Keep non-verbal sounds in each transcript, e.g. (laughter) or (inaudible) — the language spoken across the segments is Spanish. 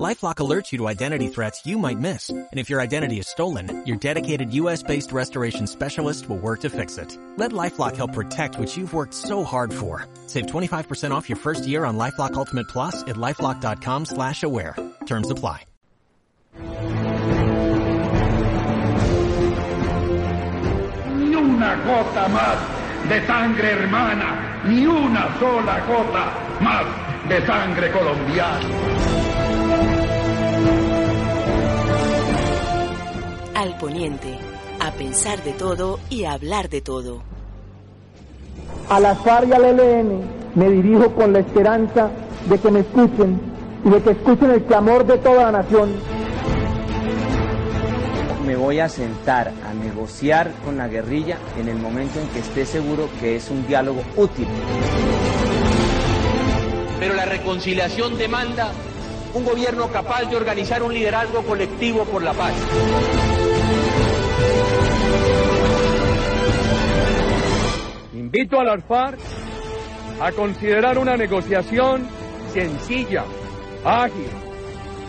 LifeLock alerts you to identity threats you might miss. And if your identity is stolen, your dedicated US-based restoration specialist will work to fix it. Let LifeLock help protect what you've worked so hard for. Save 25% off your first year on LifeLock Ultimate Plus at LifeLock.com slash aware. Terms apply. Ni una gota más de sangre hermana, ni una sola gota más de sangre colombiana. Al poniente, a pensar de todo y a hablar de todo. A la FARC y al ELN me dirijo con la esperanza de que me escuchen y de que escuchen el clamor de toda la nación. Me voy a sentar a negociar con la guerrilla en el momento en que esté seguro que es un diálogo útil. Pero la reconciliación demanda un gobierno capaz de organizar un liderazgo colectivo por la paz. Invito a las FARC a considerar una negociación sencilla, ágil.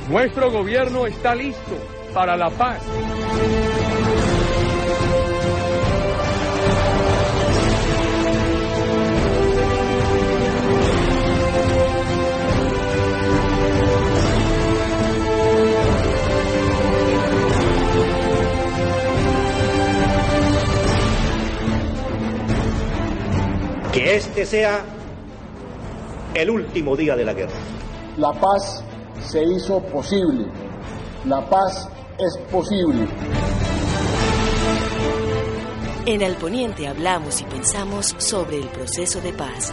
Nuestro gobierno está listo para la paz. Que este sea el último día de la guerra. La paz se hizo posible. La paz es posible. En el poniente hablamos y pensamos sobre el proceso de paz.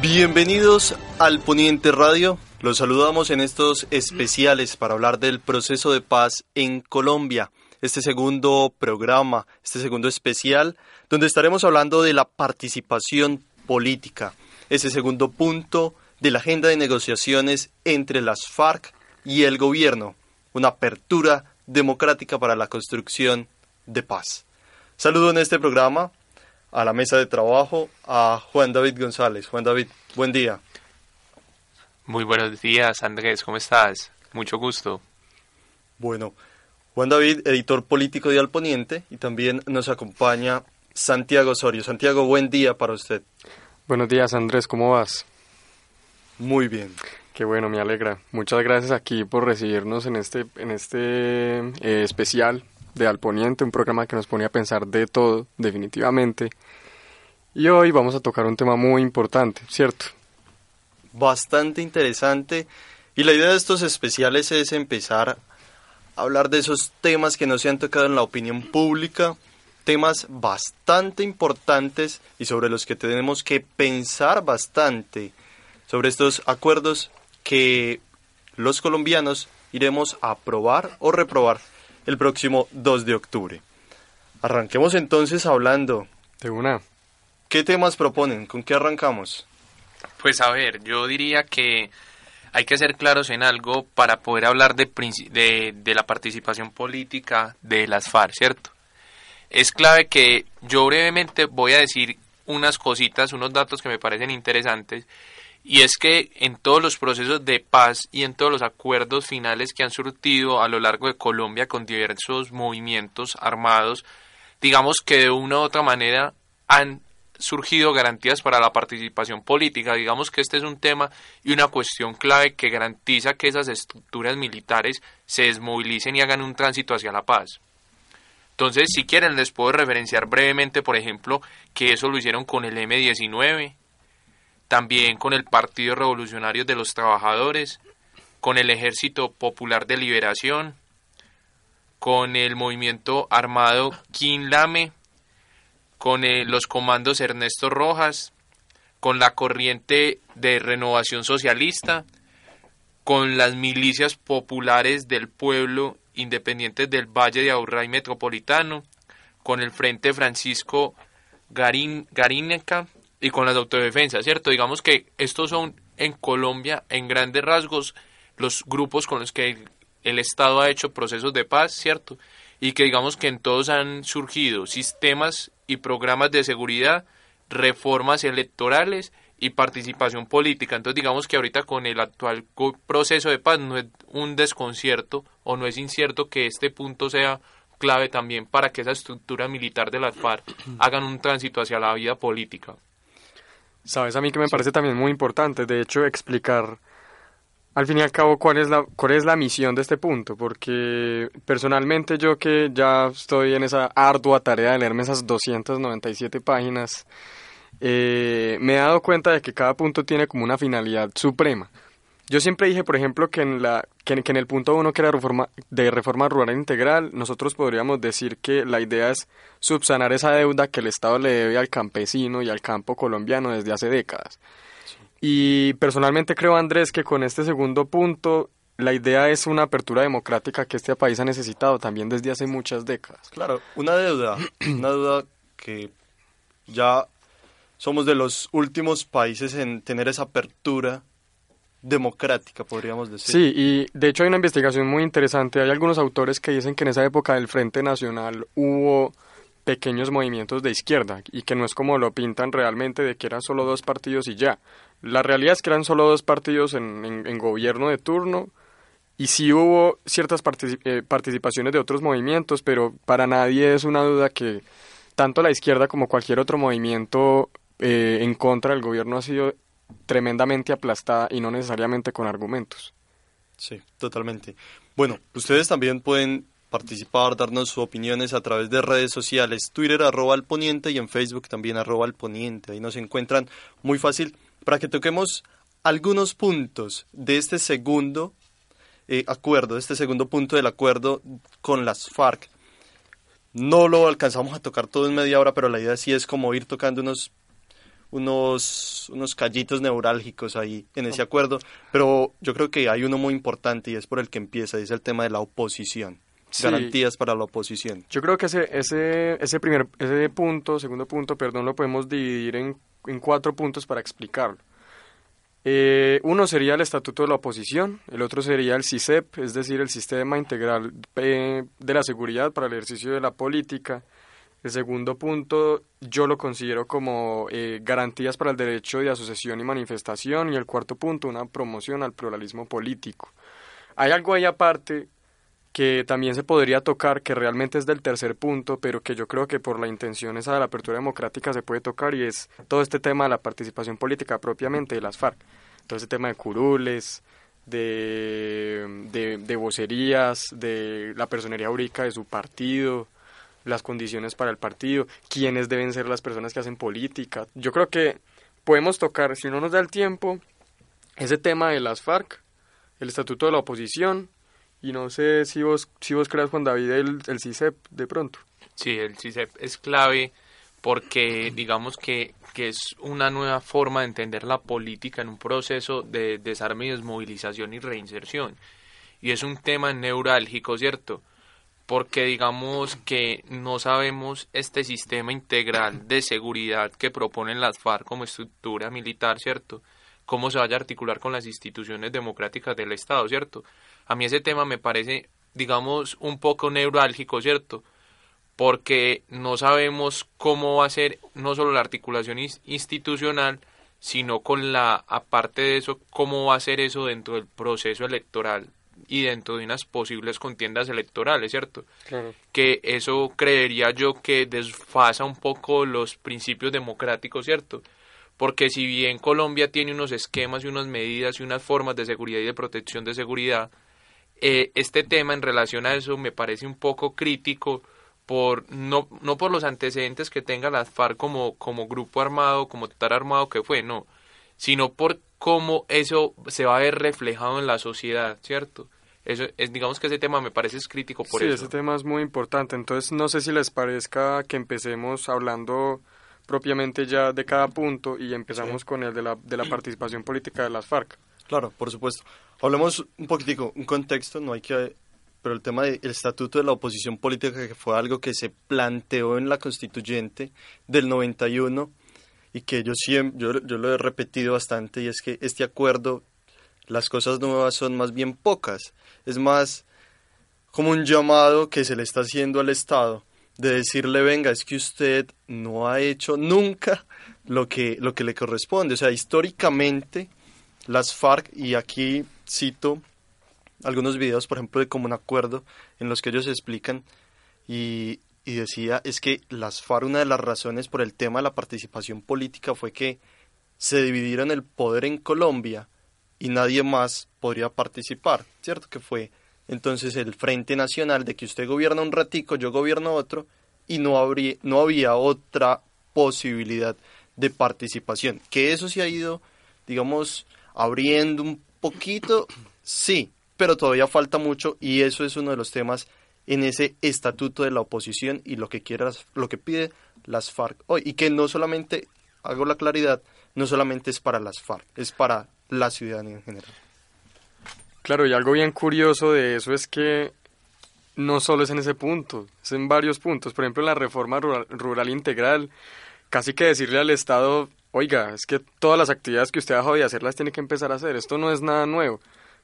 Bienvenidos al Poniente Radio. Los saludamos en estos especiales para hablar del proceso de paz en Colombia. Este segundo programa, este segundo especial, donde estaremos hablando de la participación política. Ese segundo punto de la agenda de negociaciones entre las FARC y el gobierno. Una apertura democrática para la construcción de paz. Saludo en este programa a la mesa de trabajo a Juan David González. Juan David, buen día. Muy buenos días, Andrés, ¿cómo estás? Mucho gusto. Bueno, Juan David, editor político de Al Poniente, y también nos acompaña Santiago Osorio. Santiago, buen día para usted. Buenos días, Andrés, ¿cómo vas? Muy bien. Qué bueno, me alegra. Muchas gracias aquí por recibirnos en este, en este eh, especial de Al Poniente, un programa que nos pone a pensar de todo, definitivamente. Y hoy vamos a tocar un tema muy importante, ¿cierto? Bastante interesante. Y la idea de estos especiales es empezar hablar de esos temas que no se han tocado en la opinión pública, temas bastante importantes y sobre los que tenemos que pensar bastante, sobre estos acuerdos que los colombianos iremos a aprobar o reprobar el próximo 2 de octubre. Arranquemos entonces hablando. De una. ¿Qué temas proponen? ¿Con qué arrancamos? Pues a ver, yo diría que hay que ser claros en algo para poder hablar de, de, de la participación política de las FARC, ¿cierto? Es clave que yo brevemente voy a decir unas cositas, unos datos que me parecen interesantes, y es que en todos los procesos de paz y en todos los acuerdos finales que han surtido a lo largo de Colombia con diversos movimientos armados, digamos que de una u otra manera han surgido garantías para la participación política. Digamos que este es un tema y una cuestión clave que garantiza que esas estructuras militares se desmovilicen y hagan un tránsito hacia la paz. Entonces, si quieren, les puedo referenciar brevemente, por ejemplo, que eso lo hicieron con el M-19, también con el Partido Revolucionario de los Trabajadores, con el Ejército Popular de Liberación, con el movimiento armado Quinlame, con los comandos Ernesto Rojas, con la corriente de renovación socialista, con las milicias populares del pueblo independientes del Valle de Aburrá y Metropolitano, con el Frente Francisco Garín, Garíneca, y con las autodefensas, ¿cierto? Digamos que estos son en Colombia, en grandes rasgos, los grupos con los que el, Estado ha hecho procesos de paz, ¿cierto? Y que digamos que en todos han surgido sistemas y programas de seguridad, reformas electorales y participación política. Entonces digamos que ahorita con el actual proceso de paz no es un desconcierto o no es incierto que este punto sea clave también para que esa estructura militar de la FARC (clears throat) hagan un tránsito hacia la vida política. Sabes, a mí que me parece también muy importante, de hecho, explicar al fin y al cabo cuál es la cuál es la misión de este punto, porque personalmente yo que ya estoy en esa ardua tarea de leerme esas 297 páginas, eh, me he dado cuenta de que cada punto tiene como una finalidad suprema. Yo siempre dije, por ejemplo, que en, la, que, en el punto uno, que era reforma, de reforma rural integral, nosotros podríamos decir que la idea es subsanar esa deuda que el Estado le debe al campesino y al campo colombiano desde hace décadas. Y personalmente creo, Andrés, que con este segundo punto la idea es una apertura democrática que este país ha necesitado también desde hace muchas décadas. Claro, una deuda, una deuda que ya somos de los últimos países en tener esa apertura democrática, podríamos decir. Sí, y de hecho hay una investigación muy interesante. Hay algunos autores que dicen que en esa época del Frente Nacional hubo pequeños movimientos de izquierda y que no es como lo pintan realmente de que eran solo dos partidos y ya. La realidad es que eran solo dos partidos en, gobierno de turno y sí hubo ciertas eh, participaciones de otros movimientos, pero para nadie es una duda que tanto la izquierda como cualquier otro movimiento eh, en contra del gobierno ha sido tremendamente aplastada y no necesariamente con argumentos. Sí, totalmente. Bueno, ustedes también pueden participar, darnos sus opiniones a través de redes sociales, Twitter arroba al poniente y en Facebook también arroba al poniente. Ahí nos encuentran muy fácil para que toquemos algunos puntos de este segundo eh, acuerdo, de este segundo punto del acuerdo con las FARC. No lo alcanzamos a tocar todo en media hora, pero la idea sí es como ir tocando unos unos, unos callitos neurálgicos ahí en ese acuerdo, pero yo creo que hay uno muy importante y es por el que empieza, y es el tema de la oposición. Garantías para la oposición. Yo creo que ese, ese, ese primer ese punto, segundo punto, perdón, lo podemos dividir en, en cuatro puntos para explicarlo. Eh, uno sería el Estatuto de la Oposición, el otro sería el CISEP, es decir, el Sistema Integral eh, de la Seguridad para el Ejercicio de la Política, el segundo punto yo lo considero como eh, garantías para el derecho de asociación y manifestación y el cuarto punto una promoción al pluralismo político. Hay algo ahí aparte que también se podría tocar, que realmente es del tercer punto, pero que yo creo que por la intención esa de la apertura democrática se puede tocar y es todo este tema de la participación política propiamente de las FARC. Todo este tema de curules, de, de, vocerías, de la personería úrica de su partido, las condiciones para el partido, quiénes deben ser las personas que hacen política. Yo creo que podemos tocar, si no nos da el tiempo, ese tema de las FARC, el estatuto de la oposición, y no sé si vos, si vos creas, Juan David, el, el CISEP de pronto. Sí, el CISEP es clave porque digamos que, que es una nueva forma de entender la política en un proceso de desarme y desmovilización y reinserción. Y es un tema neurálgico, ¿cierto? porque digamos que no sabemos este sistema integral de seguridad que proponen las FARC como estructura militar, ¿cierto? Cómo se vaya a articular con las instituciones democráticas del Estado, ¿cierto? A mí ese tema me parece, digamos, un poco neurálgico, ¿cierto? Porque no sabemos cómo va a ser no solo la articulación institucional, sino con la, aparte de eso, cómo va a ser eso dentro del proceso electoral y dentro de unas posibles contiendas electorales, ¿cierto? Que eso creería yo que desfasa un poco los principios democráticos, ¿cierto? Porque si bien Colombia tiene unos esquemas y unas medidas y unas formas de seguridad y de protección de seguridad, eh, este tema en relación a eso me parece un poco crítico por no, no por los antecedentes que tenga la FARC como, como grupo armado, como tal armado que fue, no, sino por cómo eso se va a ver reflejado en la sociedad, ¿cierto? Eso es, digamos que ese tema me parece es crítico por eso. Sí, ese tema es muy importante. Entonces, no sé si les parezca que empecemos hablando propiamente ya de cada punto y empezamos con el de la, de la participación política de las FARC. Claro, por supuesto. Hablemos un poquitico, un contexto, no hay que... Pero el tema del estatuto de la oposición política, que fue algo que se planteó en la constituyente del 91 y que yo siempre, yo, lo he repetido bastante y es que este acuerdo, las cosas nuevas son más bien pocas, es más como un llamado que se le está haciendo al Estado de decirle, venga, es que usted no ha hecho nunca lo que, lo que le corresponde. O sea, históricamente las FARC, y aquí cito algunos videos, por ejemplo, de como un acuerdo en los que ellos explican y, y decía es que las FARC una de las razones por el tema de la participación política fue que se dividieron el poder en Colombia y nadie más podría participar, ¿cierto? Que fue entonces el Frente Nacional de que usted gobierna un ratico, yo gobierno otro y no, habría, no había otra posibilidad de participación. Que eso se ha ido, digamos, abriendo un poquito, sí, pero todavía falta mucho y eso es uno de los temas en ese estatuto de la oposición y lo que quieras, lo que pide las FARC hoy y que no solamente hago la claridad, no solamente es para las FARC, es para la ciudadanía en general. Claro, y algo bien curioso de eso es que no solo es en ese punto, es en varios puntos. Por ejemplo, en la reforma rural, rural integral, casi que decirle al Estado, oiga, es que todas las actividades que usted ha dejado de hacer las tiene que empezar a hacer. Esto no es nada nuevo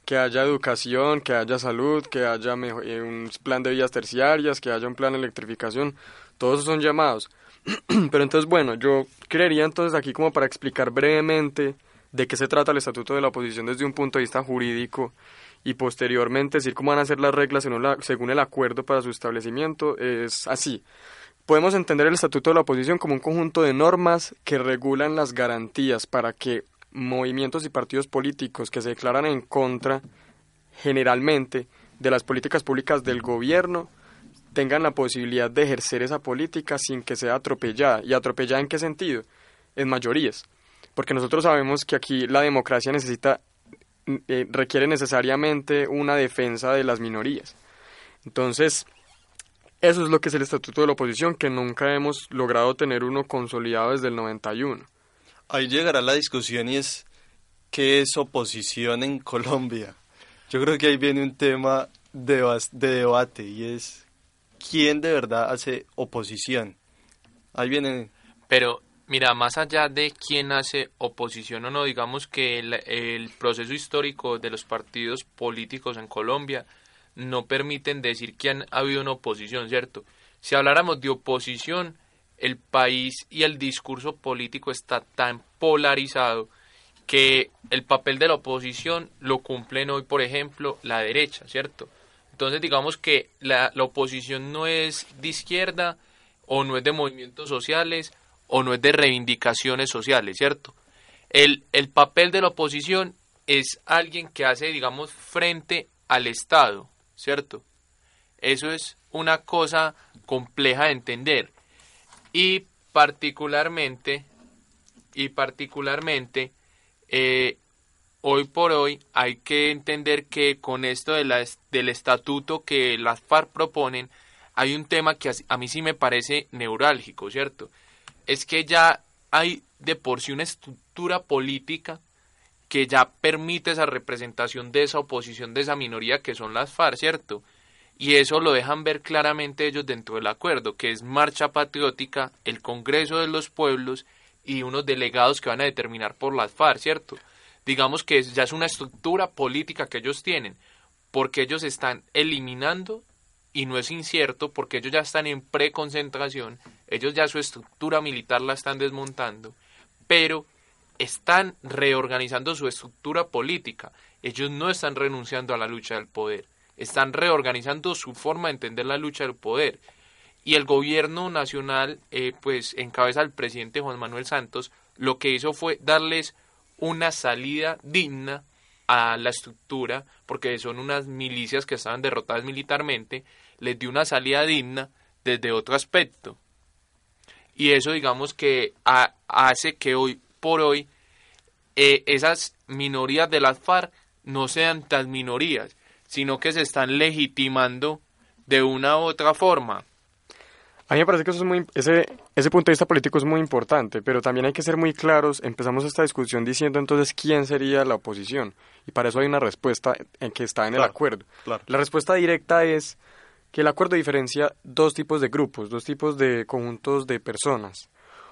que haya educación, que haya salud, que haya eh, un plan de vías terciarias, que haya un plan de electrificación, todos son llamados. (clears throat) Pero entonces, bueno, yo creería entonces aquí como para explicar brevemente de qué se trata el Estatuto de la Oposición desde un punto de vista jurídico y posteriormente decir cómo van a ser las reglas según, el acuerdo para su establecimiento, es así. Podemos entender el Estatuto de la Oposición como un conjunto de normas que regulan las garantías para que movimientos y partidos políticos que se declaran en contra generalmente de las políticas públicas del gobierno tengan la posibilidad de ejercer esa política sin que sea atropellada. ¿Y atropellada en qué sentido? En mayorías. Porque nosotros sabemos que aquí la democracia necesita, eh, requiere necesariamente una defensa de las minorías. Entonces, eso es lo que es el Estatuto de la Oposición, que nunca hemos logrado tener uno consolidado desde el 91. Ahí llegará la discusión y es qué es oposición en Colombia. Yo creo que ahí viene un tema de, de debate y es quién de verdad hace oposición. Ahí viene... Pero mira, más allá de quién hace oposición o no, digamos que el, el proceso histórico de los partidos políticos en Colombia no permiten decir que han habido una oposición, ¿cierto? Si habláramos de oposición, el país y el discurso político está tan polarizado que el papel de la oposición lo cumplen hoy, por ejemplo, la derecha, ¿cierto? Entonces digamos que la, oposición no es de izquierda o no es de movimientos sociales o no es de reivindicaciones sociales, ¿cierto? El, el papel de la oposición es alguien que hace, digamos, frente al Estado, ¿cierto? Eso es una cosa compleja de entender. Y particularmente, y particularmente, eh, hoy por hoy hay que entender que con esto de la, del estatuto que las FARC proponen, hay un tema que a mí sí me parece neurálgico, ¿cierto? Es que ya hay de por sí una estructura política que ya permite esa representación de esa oposición, de esa minoría que son las FARC, ¿cierto? y eso lo dejan ver claramente ellos dentro del acuerdo, que es Marcha Patriótica, el Congreso de los Pueblos y unos delegados que van a determinar por las FARC, ¿cierto? Digamos que ya es una estructura política que ellos tienen, porque ellos están eliminando, y no es incierto, porque ellos ya están en preconcentración, ellos ya su estructura militar la están desmontando, pero están reorganizando su estructura política, ellos no están renunciando a la lucha del poder están reorganizando su forma de entender la lucha del poder. Y el gobierno nacional, eh, pues en cabeza del presidente Juan Manuel Santos, lo que hizo fue darles una salida digna a la estructura, porque son unas milicias que estaban derrotadas militarmente, les dio una salida digna desde otro aspecto. Y eso digamos que hace que hoy por hoy eh, esas minorías de las FARC no sean tan minorías, sino que se están legitimando de una u otra forma. A mí me parece que eso es muy, ese, ese punto de vista político es muy importante, pero también hay que ser muy claros. Empezamos esta discusión diciendo entonces quién sería la oposición, y para eso hay una respuesta en que está en el acuerdo. La respuesta directa es que el acuerdo diferencia dos tipos de grupos, dos tipos de conjuntos de personas.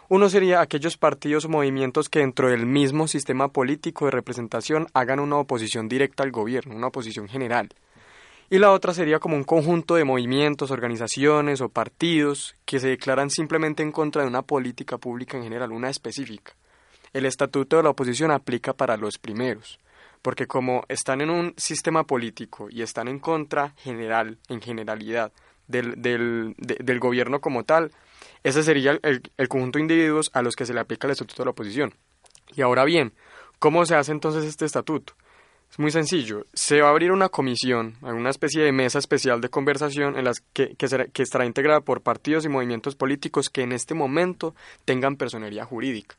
Uno sería aquellos partidos o movimientos que dentro del mismo sistema político de representación hagan una oposición directa al gobierno, una oposición general. Y la otra sería como un conjunto de movimientos, organizaciones o partidos que se declaran simplemente en contra de una política pública en general, una específica. El estatuto de la oposición aplica para los primeros, porque como están en un sistema político y están en contra general, en generalidad, del, del, del gobierno como tal, ese sería el, conjunto de individuos a los que se le aplica el estatuto de la oposición. Y ahora bien, ¿cómo se hace entonces este estatuto? Es muy sencillo. Se va a abrir una comisión, una especie de mesa especial de conversación en las que, que, será, que estará integrada por partidos y movimientos políticos que en este momento tengan personería jurídica.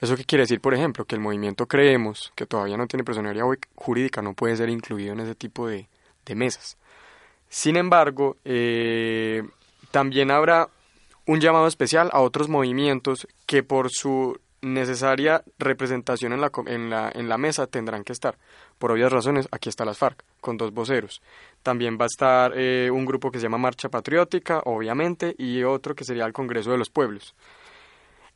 ¿Eso qué quiere decir, por ejemplo? Que el movimiento Creemos, que todavía no tiene personería jurídica, no puede ser incluido en ese tipo de, de mesas. Sin embargo, eh, también habrá un llamado especial a otros movimientos que por su necesaria representación en la, mesa tendrán que estar. Por obvias razones, aquí está las FARC, con dos voceros. También va a estar eh, un grupo que se llama Marcha Patriótica, obviamente, y otro que sería el Congreso de los Pueblos.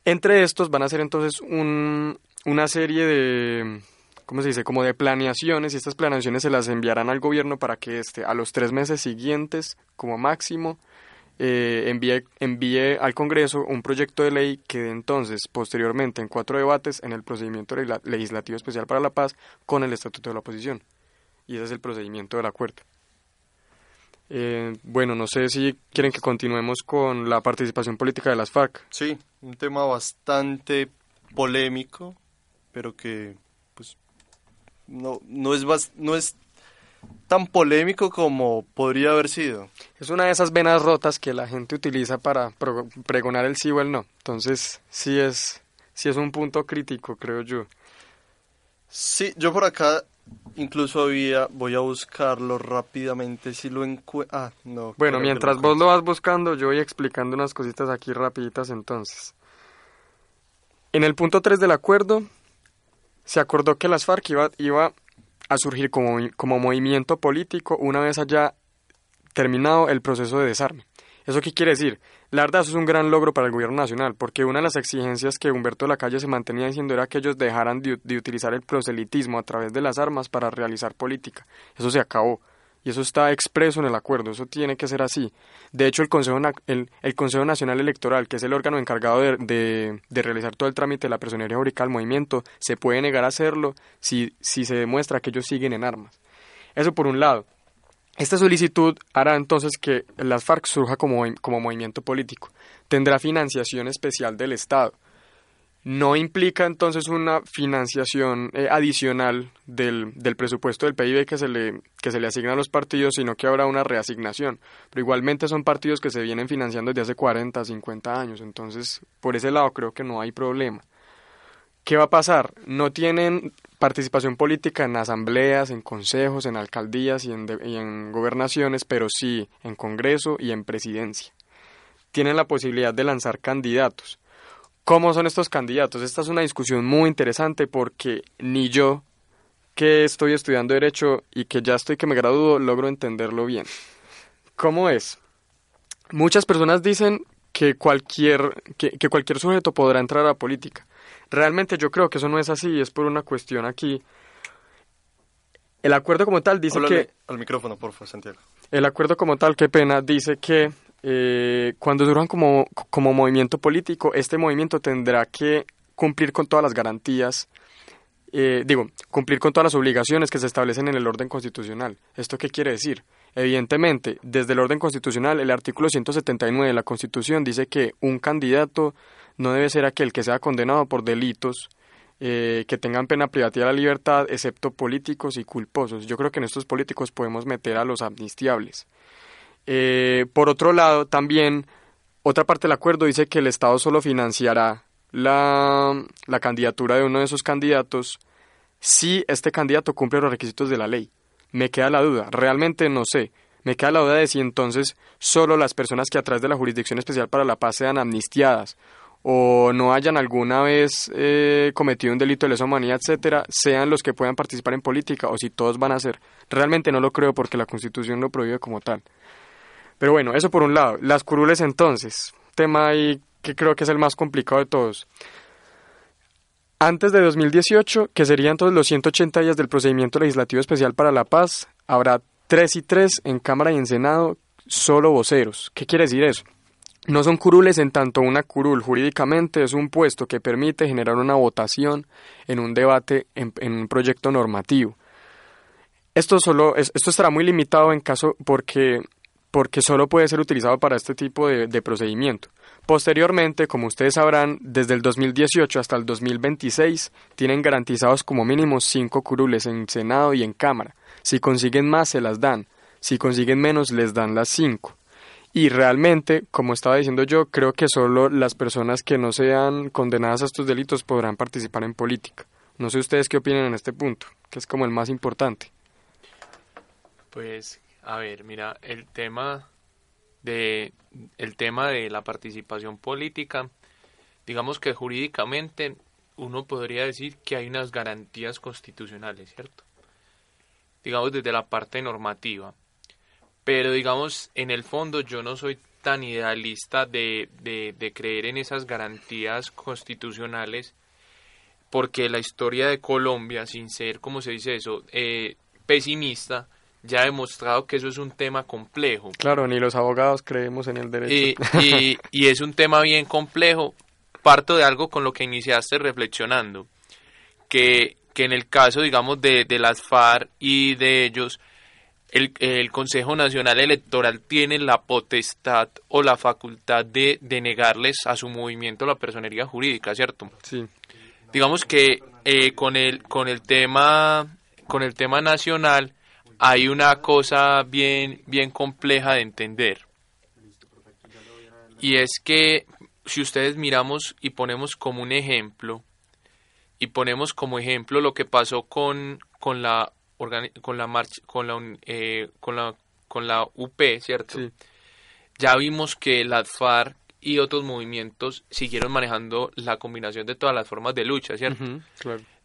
Entre estos van a ser entonces un, una serie de, ¿cómo se dice? Como de planeaciones, y estas planeaciones se las enviarán al gobierno para que este, a los tres meses siguientes, como máximo, eh, envíe, envíe al Congreso un proyecto de ley que entonces, posteriormente, en cuatro debates en el procedimiento legislativo especial para la paz con el Estatuto de la Oposición. Y ese es el procedimiento del acuerdo. Eh, bueno, no sé si quieren que continuemos con la participación política de las FARC. Sí, un tema bastante polémico, pero que pues no, no, es, no es tan polémico como podría haber sido. Es una de esas venas rotas que la gente utiliza para pregonar el sí o el no. Entonces, sí es, sí es un punto crítico, creo yo. Sí, yo por acá incluso había, voy a buscarlo rápidamente si lo encuentro. Ah, no. Bueno, mientras vos lo vas buscando, yo voy explicando unas cositas aquí rapiditas entonces. En el punto 3 del acuerdo, se acordó que las FARC iba, iba a surgir como, como movimiento político una vez haya terminado el proceso de desarme. ¿Eso qué quiere decir? La verdad, eso es un gran logro para el gobierno nacional, porque una de las exigencias que Humberto de la Calle se mantenía diciendo era que ellos dejaran de, de utilizar el proselitismo a través de las armas para realizar política. Eso se acabó. Y eso está expreso en el acuerdo, eso tiene que ser así. De hecho, el Consejo, el, Consejo Nacional Electoral, que es el órgano encargado de, de, de, realizar todo el trámite de la personería jurídica al movimiento, se puede negar a hacerlo si, si se demuestra que ellos siguen en armas. Eso por un lado. Esta solicitud hará entonces que las FARC surja como, como movimiento político. Tendrá financiación especial del Estado no implica entonces una financiación eh, adicional del, del, presupuesto del PIB que se, le, que se le asigna a los partidos, sino que habrá una reasignación. Pero igualmente son partidos que se vienen financiando desde hace 40, 50 años, entonces por ese lado creo que no hay problema. ¿Qué va a pasar? No tienen participación política en asambleas, en consejos, en alcaldías y en, y en gobernaciones, pero sí en Congreso y en presidencia. Tienen la posibilidad de lanzar candidatos ¿Cómo son estos candidatos? Esta es una discusión muy interesante porque ni yo, que estoy estudiando Derecho y que ya estoy que me gradúo, logro entenderlo bien. ¿Cómo es? Muchas personas dicen que cualquier, que, cualquier sujeto podrá entrar a la política. Realmente yo creo que eso no es así, es por una cuestión aquí. El acuerdo como tal dice que... Al micrófono, por favor, Santiago. El acuerdo como tal, qué pena, dice que eh, cuando surjan como, como movimiento político, este movimiento tendrá que cumplir con todas las garantías, eh, digo, cumplir con todas las obligaciones que se establecen en el orden constitucional. ¿Esto qué quiere decir? Evidentemente, desde el orden constitucional, el artículo 179 de la Constitución dice que un candidato no debe ser aquel que sea condenado por delitos eh, que tengan pena privativa de la libertad, excepto políticos y culposos. Yo creo que en estos políticos podemos meter a los amnistiables. Eh, por otro lado, también otra parte del acuerdo dice que el Estado solo financiará la, la candidatura de uno de esos candidatos si este candidato cumple los requisitos de la ley. Me queda la duda, realmente no sé. Me queda la duda de si entonces solo las personas que a través de la Jurisdicción Especial para la Paz sean amnistiadas o no hayan alguna vez eh, cometido un delito de lesa humanidad, etcétera, sean los que puedan participar en política o si todos van a ser. Realmente no lo creo porque la Constitución lo prohíbe como tal. Pero bueno, eso por un lado. Las curules entonces, tema ahí que creo que es el más complicado de todos. Antes de 2018, que serían todos los 180 días del procedimiento legislativo especial para la paz, habrá tres y tres en Cámara y en Senado, solo voceros. ¿Qué quiere decir eso? No son curules en tanto una curul jurídicamente es un puesto que permite generar una votación en un debate en, un proyecto normativo. Esto solo esto estará muy limitado en caso porque porque solo puede ser utilizado para este tipo de, de procedimiento. Posteriormente, como ustedes sabrán, desde el 2018 hasta el 2026 tienen garantizados como mínimo cinco curules en Senado y en Cámara. Si consiguen más, se las dan. Si consiguen menos, les dan las cinco. Y realmente, como estaba diciendo yo, creo que solo las personas que no sean condenadas a estos delitos podrán participar en política. No sé ustedes qué opinan en este punto, que es como el más importante. Pues, a ver, mira, el tema de el tema de la participación política, digamos que jurídicamente uno podría decir que hay unas garantías constitucionales, ¿cierto? Digamos desde la parte normativa pero digamos, en el fondo yo no soy tan idealista de, de, creer en esas garantías constitucionales porque la historia de Colombia, sin ser, como se dice eso, eh, pesimista, ya ha demostrado que eso es un tema complejo. Claro, ni los abogados creemos en el derecho. (laughs) Y, y, es un tema bien complejo. Parto de algo con lo que iniciaste reflexionando, que, que en el caso, digamos, de, de las FARC y de ellos, el, Consejo Nacional Electoral tiene la potestad o la facultad de, negarles a su movimiento la personería jurídica, ¿cierto? Sí. Digamos que eh, con el con el tema con el tema nacional hay una cosa bien bien compleja de entender y es que si ustedes miramos y ponemos como un ejemplo y ponemos como ejemplo lo que pasó con con la con la marcha, con la, eh, con la, con la UP, ¿cierto? Ya vimos que la FARC y otros movimientos siguieron manejando la combinación de todas las formas de lucha, ¿cierto?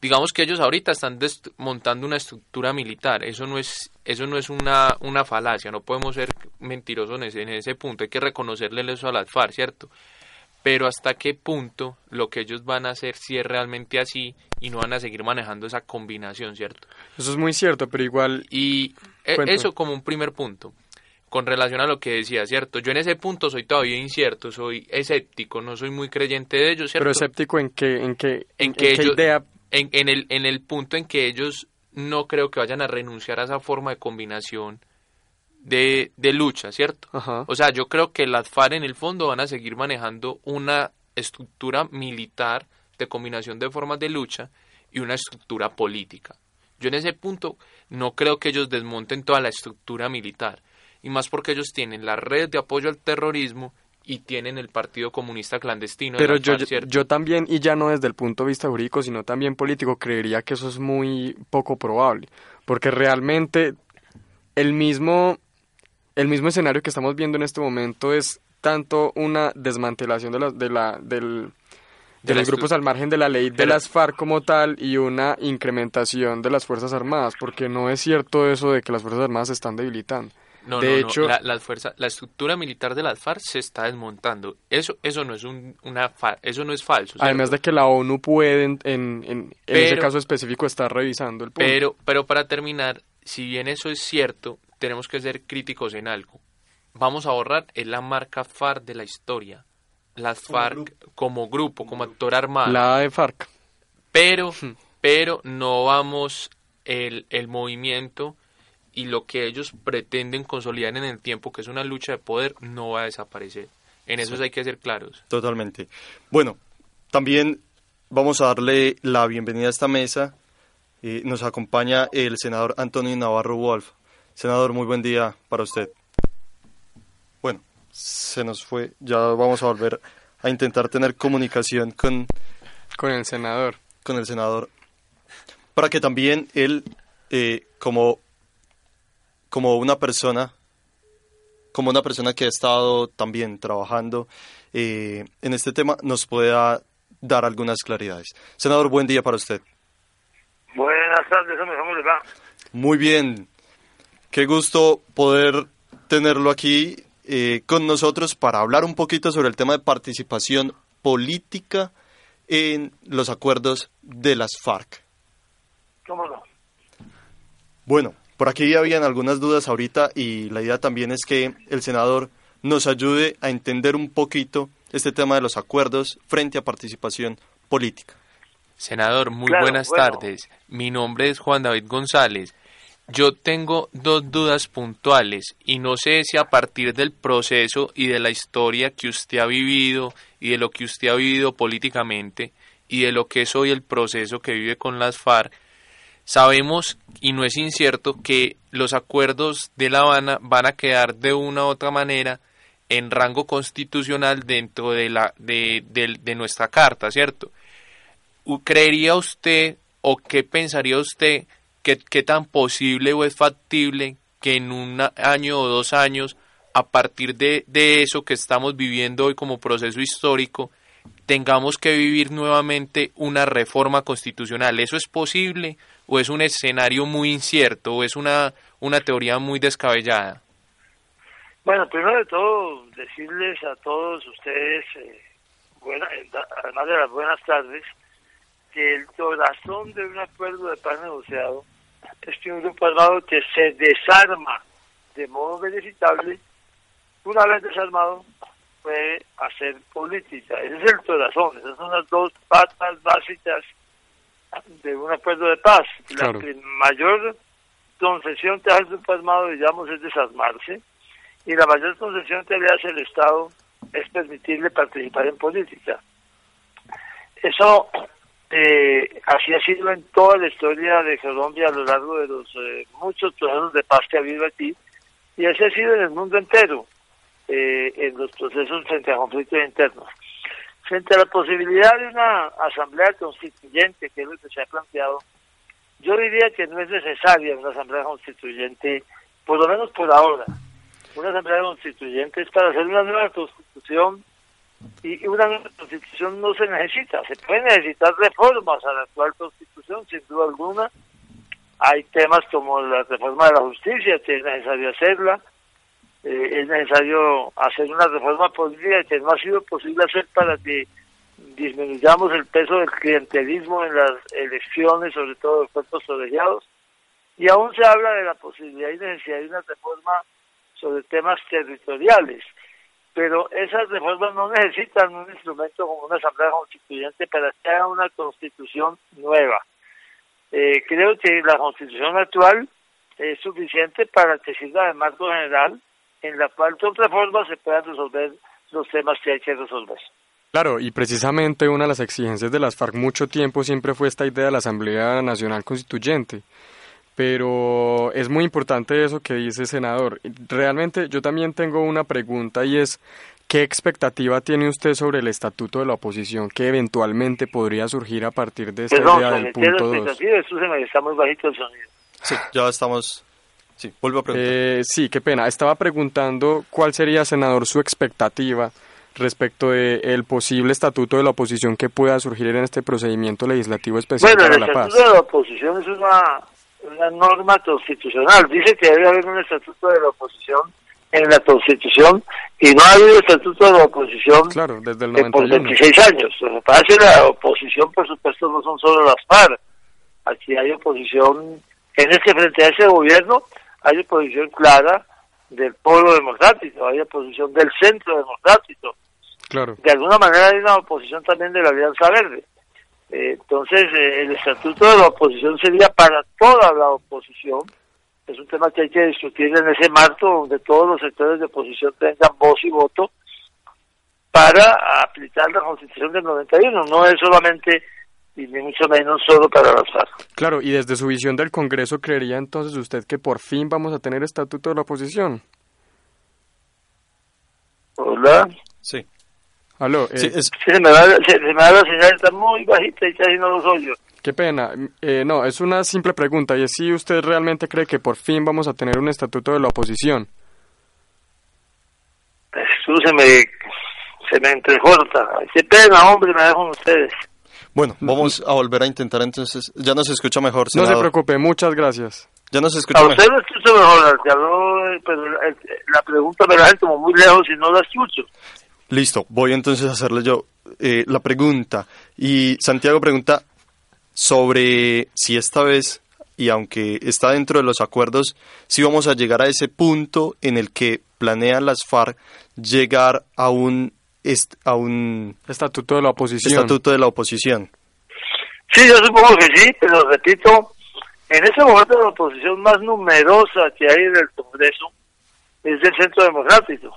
Digamos que ellos ahorita están montando una estructura militar, eso no es, eso no es una, una falacia, no podemos ser mentirosos en ese, en ese punto, hay que reconocerle eso a la FARC, ¿cierto? pero hasta qué punto lo que ellos van a hacer si es realmente así y no van a seguir manejando esa combinación, ¿cierto? Eso es muy cierto, pero igual... Y e, eso como un primer punto, con relación a lo que decía, ¿cierto? Yo en ese punto soy todavía incierto, soy escéptico, no soy muy creyente de ellos, ¿cierto? Pero escéptico en qué, en qué, en, qué idea... En, en, el, en el punto en que ellos no creo que vayan a renunciar a esa forma de combinación de, de lucha, ¿cierto? O sea, yo creo que las FARC en el fondo van a seguir manejando una estructura militar de combinación de formas de lucha y una estructura política. Yo en ese punto no creo que ellos desmonten toda la estructura militar, y más porque ellos tienen la red de apoyo al terrorismo y tienen el Partido Comunista Clandestino. Pero yo, yo también, y ya no desde el punto de vista jurídico, sino también político, creería que eso es muy poco probable, porque realmente el mismo el mismo escenario que estamos viendo en este momento es tanto una desmantelación de la, de la, del, de, los grupos al margen de la ley de las FARC como tal y una incrementación de las Fuerzas Armadas, porque no es cierto eso de que las Fuerzas Armadas se están debilitando. No, de hecho, La, la estructura militar de las FARC se está desmontando. Eso, eso no es un, una, eso no es falso. Además de que la ONU puede, en, en, en, ese caso específico, estar revisando el punto. Pero, pero para terminar, si bien eso es cierto, tenemos que ser críticos en algo. Vamos a borrar es la marca FARC de la historia. Las FARC como grupo, como actor armado. La de FARC. Pero, hmm. pero no vamos el, el movimiento y lo que ellos pretenden consolidar en el tiempo, que es una lucha de poder, no va a desaparecer. En eso hay que ser claros. Totalmente. Bueno, también vamos a darle la bienvenida a esta mesa. Eh, nos acompaña el senador Antonio Navarro Wolf. Senador, muy buen día para usted. Bueno, se nos fue. Ya vamos a volver a intentar tener comunicación con... Con el senador. Con el senador. Para que también él, eh, como, como una persona, como una persona que ha estado también trabajando eh, en este tema, nos pueda dar algunas claridades. Senador, buen día para usted. Buenas tardes, ¿cómo le Muy bien, Qué gusto poder tenerlo aquí eh, con nosotros para hablar un poquito sobre el tema de participación política en los acuerdos de las FARC. ¿Cómo no? Bueno, por aquí habían algunas dudas ahorita y la idea también es que el senador nos ayude a entender un poquito este tema de los acuerdos frente a participación política. Senador, muy buenas tardes. Mi nombre es Juan David González. Yo tengo dos dudas puntuales y no sé si a partir del proceso y de la historia que usted ha vivido y de lo que usted ha vivido políticamente y de lo que es hoy el proceso que vive con las FARC, sabemos y no es incierto que los acuerdos de La Habana van a quedar de una u otra manera en rango constitucional dentro de, la, de, de, nuestra carta, ¿cierto? ¿Creería usted o qué pensaría usted que, qué tan posible o es factible que en un año o dos años, a partir de, de eso que estamos viviendo hoy como proceso histórico, tengamos que vivir nuevamente una reforma constitucional? ¿Eso es posible o es un escenario muy incierto o es una, una teoría muy descabellada? Bueno, primero de todo, decirles a todos ustedes, eh, además de las buenas tardes, que el corazón de un acuerdo de paz negociado es que un grupo armado que se desarma de modo verificable, una vez desarmado, puede hacer política. Ese es el corazón, esas son las dos patas básicas de un acuerdo de paz. La mayor concesión que hace grupo armado, digamos, es desarmarse y la mayor concesión que le hace el Estado es permitirle participar en política. Eso eh, así ha sido en toda la historia de Colombia a lo largo de los eh, muchos procesos de paz que ha habido aquí y así ha sido en el mundo entero eh, en los procesos frente a conflictos internos. Frente a la posibilidad de una asamblea constituyente, que es lo que se ha planteado, yo diría que no es necesaria una asamblea constituyente, por lo menos por ahora una asamblea constituyente es para hacer una nueva constitución y una nueva constitución no se necesita, se pueden necesitar reformas a la actual constitución, sin duda alguna. Hay temas como la reforma de la justicia, que es necesario hacerla, eh, es necesario hacer una reforma política que no ha sido posible hacer para que disminuyamos el peso del clientelismo en las elecciones, sobre todo los cuerpos colegiados. Y aún se habla de la posibilidad y necesidad de una reforma sobre temas territoriales. Pero esas reformas no necesitan un instrumento como una asamblea constituyente para que haya una constitución nueva. Eh, creo que la constitución actual es suficiente para que sirva de marco general en la cual con reformas se puedan resolver los temas que hay que resolver. Claro, y precisamente una de las exigencias de las FARC mucho tiempo siempre fue esta idea de la Asamblea Nacional Constituyente pero es muy importante eso que dice senador. Realmente yo también tengo una pregunta y es ¿qué expectativa tiene usted sobre el estatuto de la oposición que eventualmente podría surgir a partir de esta idea del punto 2? Está muy bajito el sonido. Sí, ya estamos Sí, vuelvo a preguntar. Eh, sí, qué pena. Estaba preguntando cuál sería, senador, su expectativa respecto del el posible estatuto de la oposición que pueda surgir en este procedimiento legislativo especial para la paz. el estatuto de la oposición es una una norma constitucional. Dice que debe haber un estatuto de la oposición en la Constitución y no ha habido estatuto de la oposición claro, desde el por 26 años. Lo que pasa es que la oposición, por supuesto, no son solo las FARC. Aquí hay oposición, en este frente a ese gobierno, hay oposición clara del pueblo democrático, hay oposición del centro democrático. Claro. De alguna manera hay una oposición también de la Alianza Verde. Eh, entonces, eh, el estatuto de la oposición sería para toda la oposición. Es un tema que hay que discutir en ese marco donde todos los sectores de oposición tengan voz y voto para aplicar la constitución del 91. No es solamente y ni mucho menos solo para las FARC. Claro, y desde su visión del Congreso, ¿creería entonces usted que por fin vamos a tener estatuto de la oposición? Hola. Sí. Aló, eh, se, me va, la señal, está muy bajita y casi no lo oyo. Qué pena. Eh, no, es una simple pregunta y es si usted realmente cree que por fin vamos a tener un estatuto de la oposición. Eso se me, se me entrecorta. Qué pena, hombre, me dejan ustedes. Bueno, vamos a volver a intentar entonces. Ya nos escucha mejor. No se preocupe, muchas gracias. Ya nos escucha A usted lo escucho mejor, pero la pregunta me la gente como muy lejos y no la escucho. Listo, voy entonces a hacerle yo eh, la pregunta. Y Santiago pregunta sobre si esta vez, y aunque está dentro de los acuerdos, si vamos a llegar a ese punto en el que planean las FARC llegar a un, a un estatuto de la oposición. Estatuto de la oposición. Sí, yo supongo que sí, pero repito, en ese momento la oposición más numerosa que hay en el Congreso es del Centro Democrático,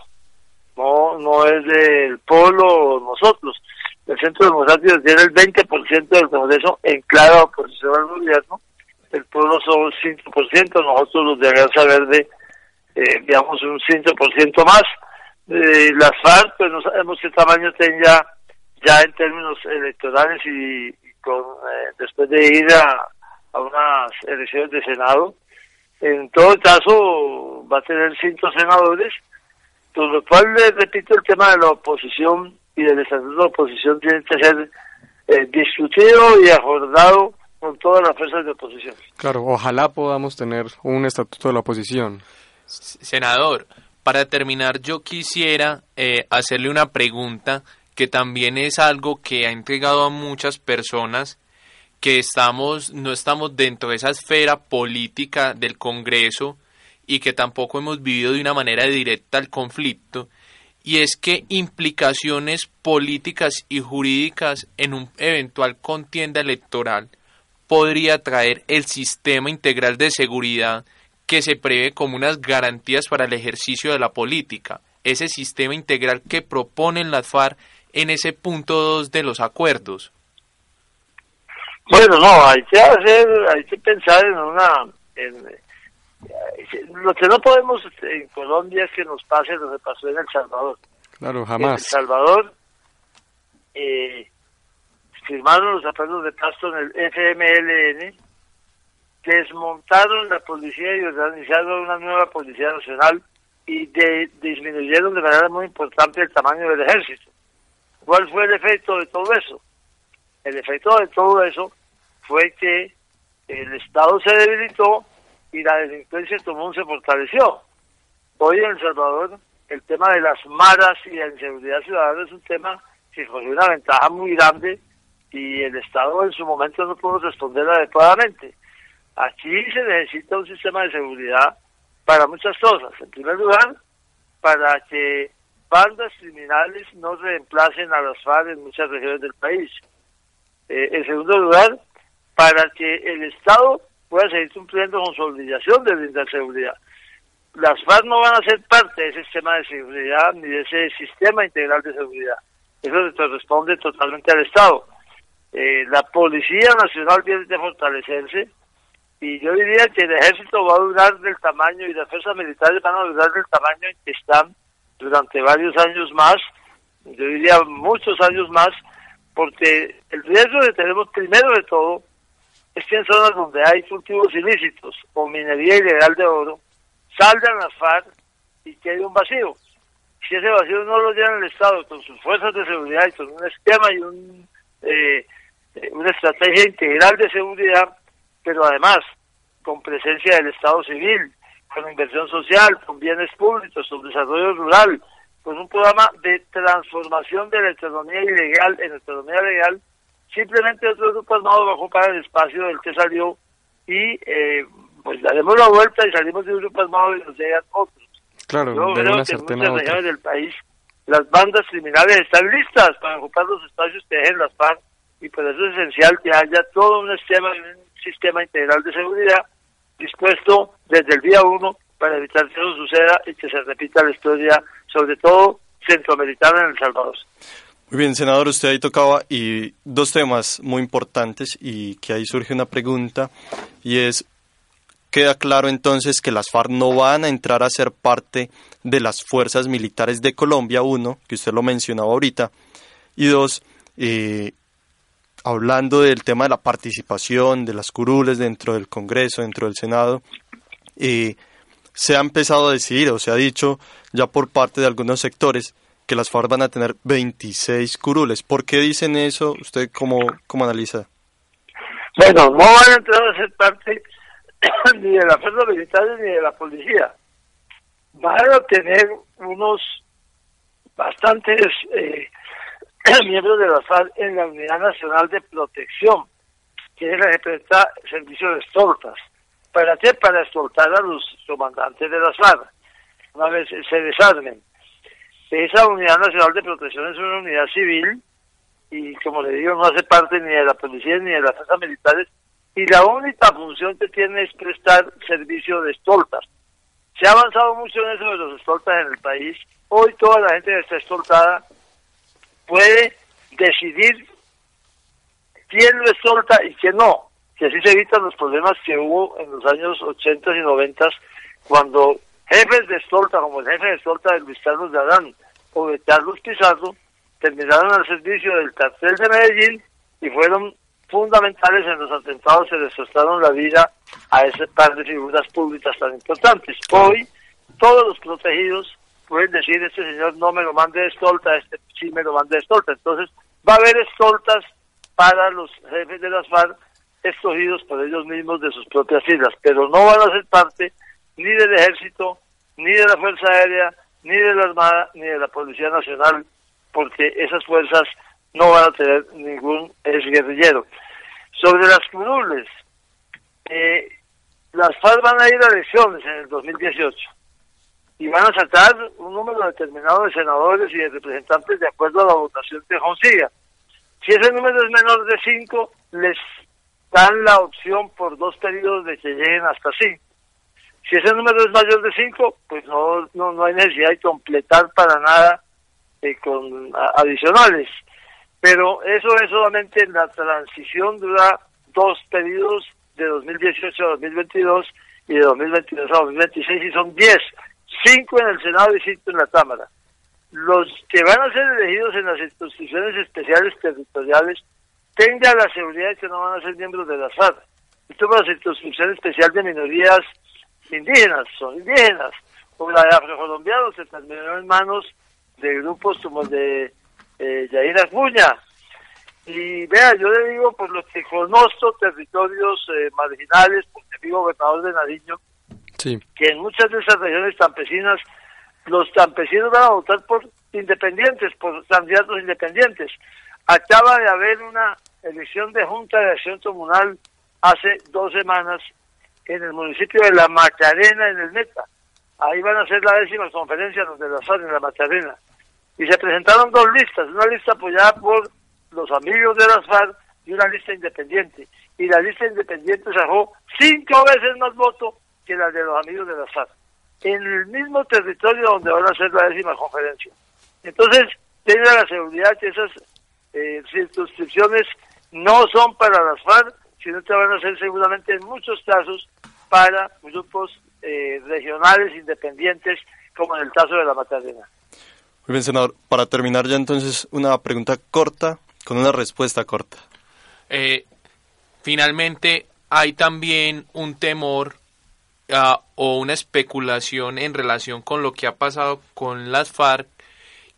no no es del Polo nosotros. El Centro Democrático tiene el 20% del Congreso en clara oposición al gobierno, el Polo son 5%, nosotros los de Alianza Verde, eh, digamos un 5% más. Eh, las FARC, pues no sabemos qué tamaño tenga ya en términos electorales y, con eh, después de ir a, a unas elecciones de Senado. En todo caso, va a tener cinco senadores, por lo cual, le repito, el tema de la oposición y del estatuto de la oposición tiene que ser eh, discutido y acordado con todas las fuerzas de oposición. Claro, ojalá podamos tener un estatuto de la oposición. Senador, para terminar, yo quisiera eh, hacerle una pregunta que también es algo que ha entregado a muchas personas que estamos, no estamos dentro de esa esfera política del Congreso y que tampoco hemos vivido de una manera directa el conflicto, y es que implicaciones políticas y jurídicas en un eventual contienda electoral podría traer el sistema integral de seguridad que se prevé como unas garantías para el ejercicio de la política, ese sistema integral que proponen las FARC en ese punto 2 de los acuerdos. Bueno, no, hay que hacer, hay que pensar en una... En, lo que no podemos en Colombia es que nos pase lo que pasó en El Salvador. Claro, jamás. En El Salvador eh, firmaron los acuerdos de paz en el FMLN, desmontaron la policía y organizaron una nueva policía nacional y de, disminuyeron de manera muy importante el tamaño del ejército. ¿Cuál fue el efecto de todo eso? El efecto de todo eso fue que el Estado se debilitó y la delincuencia común se fortaleció. Hoy en El Salvador el tema de las maras y la inseguridad ciudadana es un tema que cogió una ventaja muy grande y el Estado en su momento no pudo responder adecuadamente. Aquí se necesita un sistema de seguridad para muchas cosas. En primer lugar, para que bandas criminales no reemplacen a las FARC en muchas regiones del país. Eh, en segundo lugar, para que el Estado pueda seguir cumpliendo con su obligación de brindar seguridad. Las FARC no van a ser parte de ese sistema de seguridad ni de ese sistema integral de seguridad. Eso le corresponde totalmente al Estado. Eh, la Policía Nacional tiene que fortalecerse y yo diría que el ejército va a durar del tamaño y las fuerzas militares van a durar del tamaño en que están durante varios años más, yo diría muchos años más, porque el riesgo que tenemos primero de todo es que en zonas donde hay cultivos ilícitos o minería ilegal de oro, salgan las FARC y quede un vacío. Si ese vacío no lo llena el Estado con sus fuerzas de seguridad y con un esquema y un, eh, una estrategia integral de seguridad, pero además con presencia del Estado civil, con inversión social, con bienes públicos, con desarrollo rural, con un programa de transformación de la economía ilegal en economía legal, simplemente otro grupo armado va a ocupar el espacio del que salió y eh, pues daremos la vuelta y salimos de un grupo armado y nos llegan otros. Claro, Yo creo que en muchas regiones del país las bandas criminales están listas para ocupar los espacios que dejen las FARC y por eso es esencial que haya todo un esquema, un sistema integral de seguridad dispuesto desde el día uno para evitar que eso suceda y que se repita la historia, sobre todo centroamericana en El Salvador. Muy bien, senador, usted ahí tocaba y dos temas muy importantes y que ahí surge una pregunta y es, queda claro entonces que las FARC no van a entrar a ser parte de las fuerzas militares de Colombia, uno, que usted lo mencionaba ahorita, y dos, eh, hablando del tema de la participación de las curules dentro del Congreso, dentro del Senado, eh, se ha empezado a decidir o se ha dicho ya por parte de algunos sectores que las FARC van a tener 26 curules. ¿Por qué dicen eso? ¿Usted cómo, cómo analiza? Bueno, no van a entrar a ser parte (coughs) ni de las fuerzas militares ni de la policía. Van a tener unos bastantes eh, (clears throat) miembros de la FARC en la Unidad Nacional de Protección, que representa servicio de escoltas. ¿Para qué? Para escoltar a los comandantes de las FARC, una vez se desarmen. Esa Unidad Nacional de Protección es una unidad civil y, como le digo, no hace parte ni de la policía ni de las fuerzas militares y la única función que tiene es prestar servicio de escoltas. Se ha avanzado mucho en eso de los escoltas en el país. Hoy toda la gente está escoltada puede decidir quién lo escolta y quién no, que así se evitan los problemas que hubo en los años 80 y 90 cuando jefes de escolta, como el jefe de escolta de Luis Carlos de Adán o de Carlos Pizarro, terminaron al servicio del cartel de Medellín y fueron fundamentales en los atentados se les costaron la vida a ese par de figuras públicas tan importantes. Hoy todos los protegidos pueden decir, este señor no me lo mande de escolta, este sí me lo mande de escolta. Entonces va a haber escoltas para los jefes de las FARC escogidos por ellos mismos de sus propias filas, pero no van a ser parte ni del ejército, ni de la Fuerza Aérea, ni de la Armada, ni de la Policía Nacional, porque esas fuerzas no van a tener ningún ex guerrillero. Sobre las curules, eh, las FARC van a ir a elecciones en el 2018 y van a sacar un número determinado de senadores y de representantes de acuerdo a la votación que consiga. Si ese número es menor de 5, les dan la opción por dos periodos de que lleguen hasta 5. Si ese número es mayor de 5, pues no, no, no hay necesidad de completar para nada eh, con adicionales pero eso es solamente la transición dura dos periodos de 2018 a 2022 y de 2022 a 2026 y son 10, 5 en el Senado y 5 en la Cámara. Los que van a ser elegidos en las instituciones especiales territoriales tengan la seguridad de que no van a ser miembros de la FARC. Esto para la institución especial de minorías indígenas, son indígenas, o la de afrocolombianos se terminó en manos de grupos como el de eh, Yair. Y vea, yo le digo, por los que conozco territorios eh, marginales, porque fui gobernador de Nariño, que en muchas de esas regiones campesinas, los campesinos van a votar por independientes, por candidatos independientes. Acaba de haber una elección de Junta de Acción Comunal hace dos semanas en el municipio de La Macarena, en el Meta. Ahí van a ser la décima conferencia donde la en La Macarena y se presentaron dos listas, una lista apoyada por los amigos de las FARC y una lista independiente. Y la lista independiente sacó cinco veces más votos que la de los amigos de las FARC, en el mismo territorio donde van a ser la décima conferencia. Entonces, tenga la seguridad que esas eh, circunscripciones no son para las FARC, sino que van a ser seguramente en muchos casos para grupos eh, regionales independientes, como en el caso de la Magdalena. Muy bien, senador. Para terminar ya entonces una pregunta corta con una respuesta corta. Eh, finalmente, hay también un temor uh, o una especulación en relación con lo que ha pasado con las FARC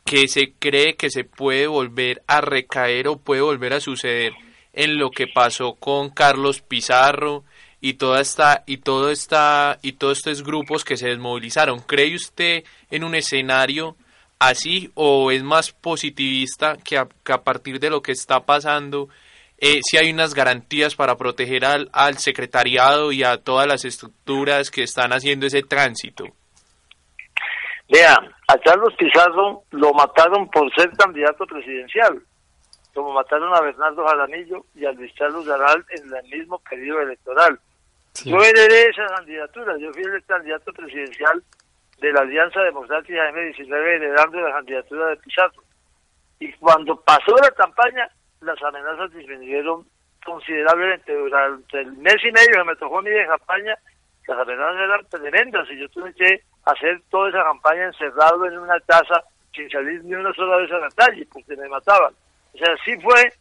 que se cree que se puede volver a recaer o puede volver a suceder en lo que pasó con Carlos Pizarro y toda esta y todo esta y todos estos grupos que se desmovilizaron. ¿Cree usted en un escenario así o es más positivista que a, partir de lo que está pasando eh, si hay unas garantías para proteger al, al secretariado y a todas las estructuras que están haciendo ese tránsito? Vea, a Carlos Pizarro lo mataron por ser candidato presidencial, como mataron a Bernardo Jaramillo y a Luis Carlos Garal en el mismo periodo electoral. Yo heredé esa candidatura, yo fui el candidato presidencial de la Alianza Democrática M19 heredando la candidatura de Pizarro. Y cuando pasó la campaña, las amenazas disminuyeron considerablemente. Durante el mes y medio que me tocó a mí de campaña, las amenazas eran tremendas y yo tuve que hacer toda esa campaña encerrado en una casa sin salir ni una sola vez a la calle porque me mataban. O sea, sí fue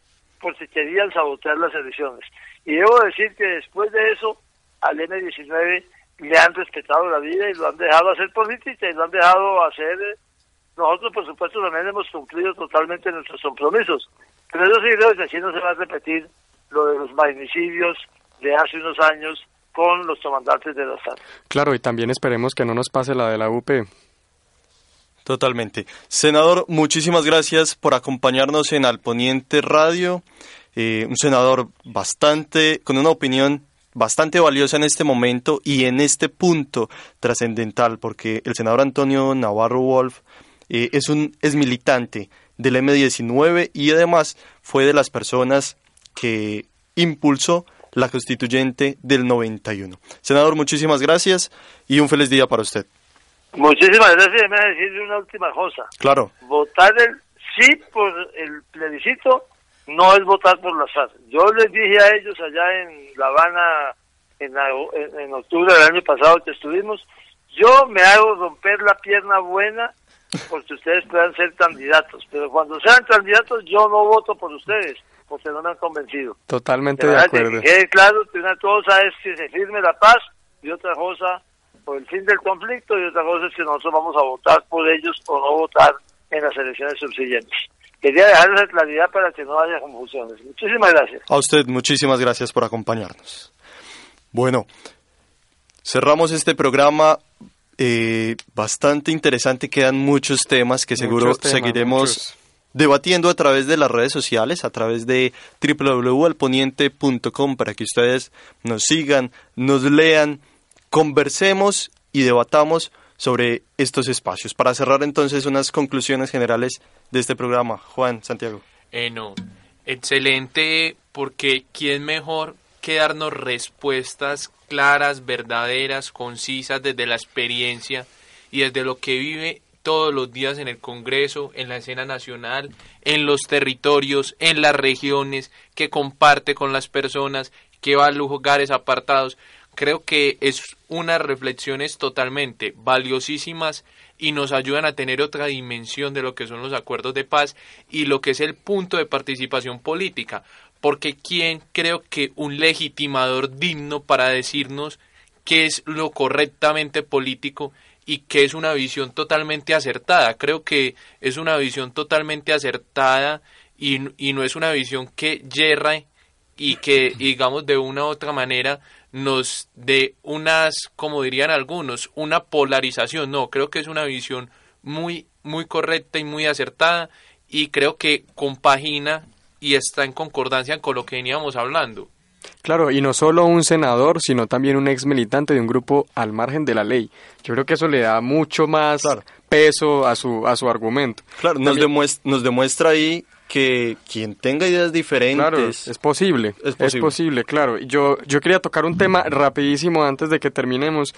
porque querían sabotear las elecciones. Y debo decir que después de eso, al M19 le han respetado la vida y lo han dejado hacer política y lo han dejado hacer. Nosotros, por supuesto, también hemos cumplido totalmente nuestros compromisos. Pero yo sí creo que así no se va a repetir lo de los magnicidios de hace unos años con los comandantes de la FARC. Claro, y también esperemos que no nos pase la de la UP. Totalmente. Senador, muchísimas gracias por acompañarnos en Al Poniente Radio. Eh, un senador bastante, con una opinión bastante valiosa en este momento y en este punto trascendental, porque el senador Antonio Navarro Wolf eh, es un es militante del M19 y además fue de las personas que impulsó la constituyente del 91. Senador, muchísimas gracias y un feliz día para usted. Muchísimas gracias. Me voy a decir una última cosa. Claro. Votar el sí por el plebiscito no es votar por la FARC. Yo les dije a ellos allá en La Habana, en, en octubre del año pasado que estuvimos, yo me hago romper la pierna buena porque ustedes puedan ser candidatos, pero cuando sean candidatos yo no voto por ustedes porque no me han convencido. Totalmente de, acuerdo. Que quede claro que una cosa es que se firme la paz y otra cosa por el fin del conflicto y otra cosa es que nosotros vamos a votar por ellos o no votar en las elecciones subsiguientes. Quería dejar esa claridad para que no haya confusiones. Muchísimas gracias. A usted, muchísimas gracias por acompañarnos. Bueno, cerramos este programa eh, bastante interesante. Quedan muchos temas que seguro seguiremos debatiendo a través de las redes sociales, a través de www.alponiente.com para que ustedes nos sigan, nos lean, conversemos y debatamos sobre estos espacios. Para cerrar entonces unas conclusiones generales de este programa. Juan, Santiago. Eh, no, excelente porque ¿quién mejor que darnos respuestas claras, verdaderas, concisas desde la experiencia y desde lo que vive todos los días en el Congreso, en la escena nacional, en los territorios, en las regiones, que comparte con las personas, que va a lugares apartados. Creo que es unas reflexiones totalmente valiosísimas y nos ayudan a tener otra dimensión de lo que son los acuerdos de paz y lo que es el punto de participación política. Porque ¿quién creo que un legitimador digno para decirnos qué es lo correctamente político y que es una visión totalmente acertada. Creo que es una visión totalmente acertada y, y no es una visión que yerra y que, digamos, de una u otra manera nos dé unas, como dirían algunos, una polarización. No, creo que es una visión muy, muy correcta y muy acertada y creo que compagina y está en concordancia con lo que veníamos hablando. Claro, y no solo un senador, sino también un ex militante de un grupo al margen de la ley. Yo creo que eso le da mucho más peso a su, a su argumento. Claro, nos, demuestra, nos demuestra ahí que quien tenga ideas diferentes... es posible, es posible, es posible claro. Yo, yo quería tocar un tema rapidísimo antes de que terminemos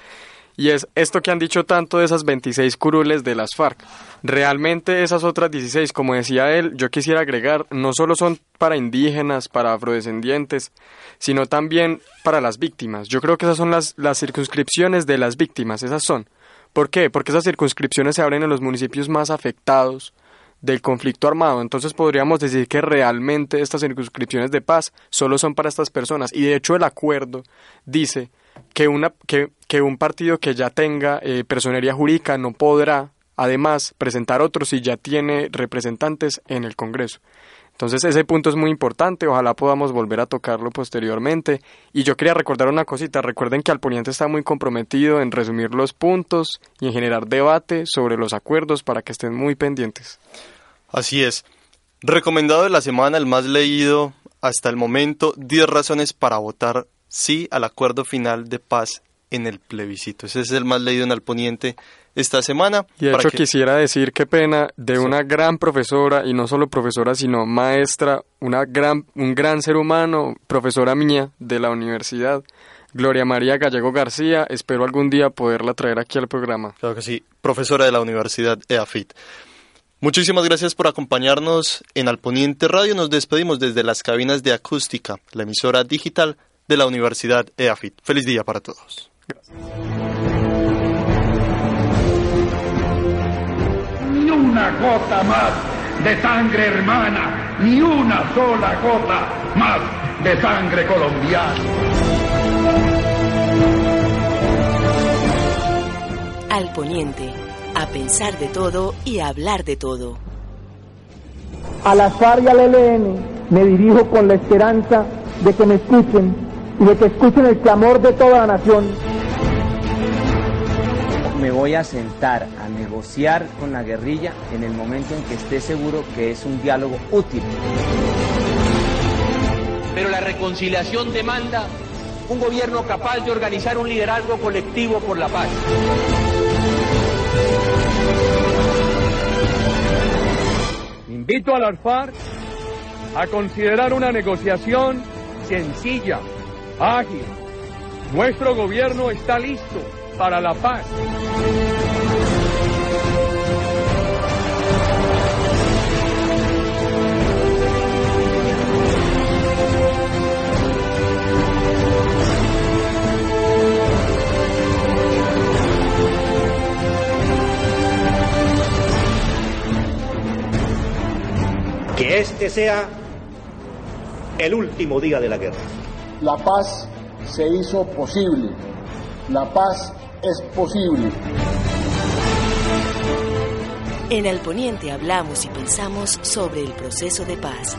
y es esto que han dicho tanto de esas 26 curules de las FARC. Realmente esas otras 16, como decía él, yo quisiera agregar, no solo son para indígenas, para afrodescendientes, sino también para las víctimas. Yo creo que esas son las, las circunscripciones de las víctimas, esas son. ¿Por qué? Porque esas circunscripciones se abren en los municipios más afectados del conflicto armado. Entonces podríamos decir que realmente estas circunscripciones de paz solo son para estas personas. Y de hecho el acuerdo dice que, una, que, que un partido que ya tenga eh, personería jurídica no podrá, además, presentar otros si ya tiene representantes en el Congreso. Entonces ese punto es muy importante, ojalá podamos volver a tocarlo posteriormente. Y yo quería recordar una cosita, recuerden que Alponiente está muy comprometido en resumir los puntos y en generar debate sobre los acuerdos para que estén muy pendientes. Así es. Recomendado de la semana, el más leído hasta el momento, 10 razones para votar sí al acuerdo final de paz en el plebiscito. Ese es el más leído en el poniente esta semana. Y de hecho quisiera decir qué pena de una gran profesora, y no solo profesora, sino maestra, una gran, un gran ser humano, profesora mía de la universidad, Gloria María Gallego García. Espero algún día poderla traer aquí al programa. Claro que sí, profesora de la Universidad EAFIT. Muchísimas gracias por acompañarnos en Alponiente Radio. Nos despedimos desde las cabinas de acústica, la emisora digital de la Universidad EAFIT. Feliz día para todos. Ni una gota más de sangre hermana, ni una sola gota más de sangre colombiana. Al poniente, a pensar de todo y a hablar de todo. A la FARC y al ELN me dirijo con la esperanza de que me escuchen y de que escuchen el clamor de toda la nación. Me voy a sentar a negociar con la guerrilla en el momento en que esté seguro que es un diálogo útil. Pero la reconciliación demanda un gobierno capaz de organizar un liderazgo colectivo por la paz. Invito a las FARC a considerar una negociación sencilla, ágil. Nuestro gobierno está listo para la paz. Que este sea el último día de la guerra. La paz se hizo posible. La paz es posible. En Al Poniente hablamos y pensamos sobre el proceso de paz.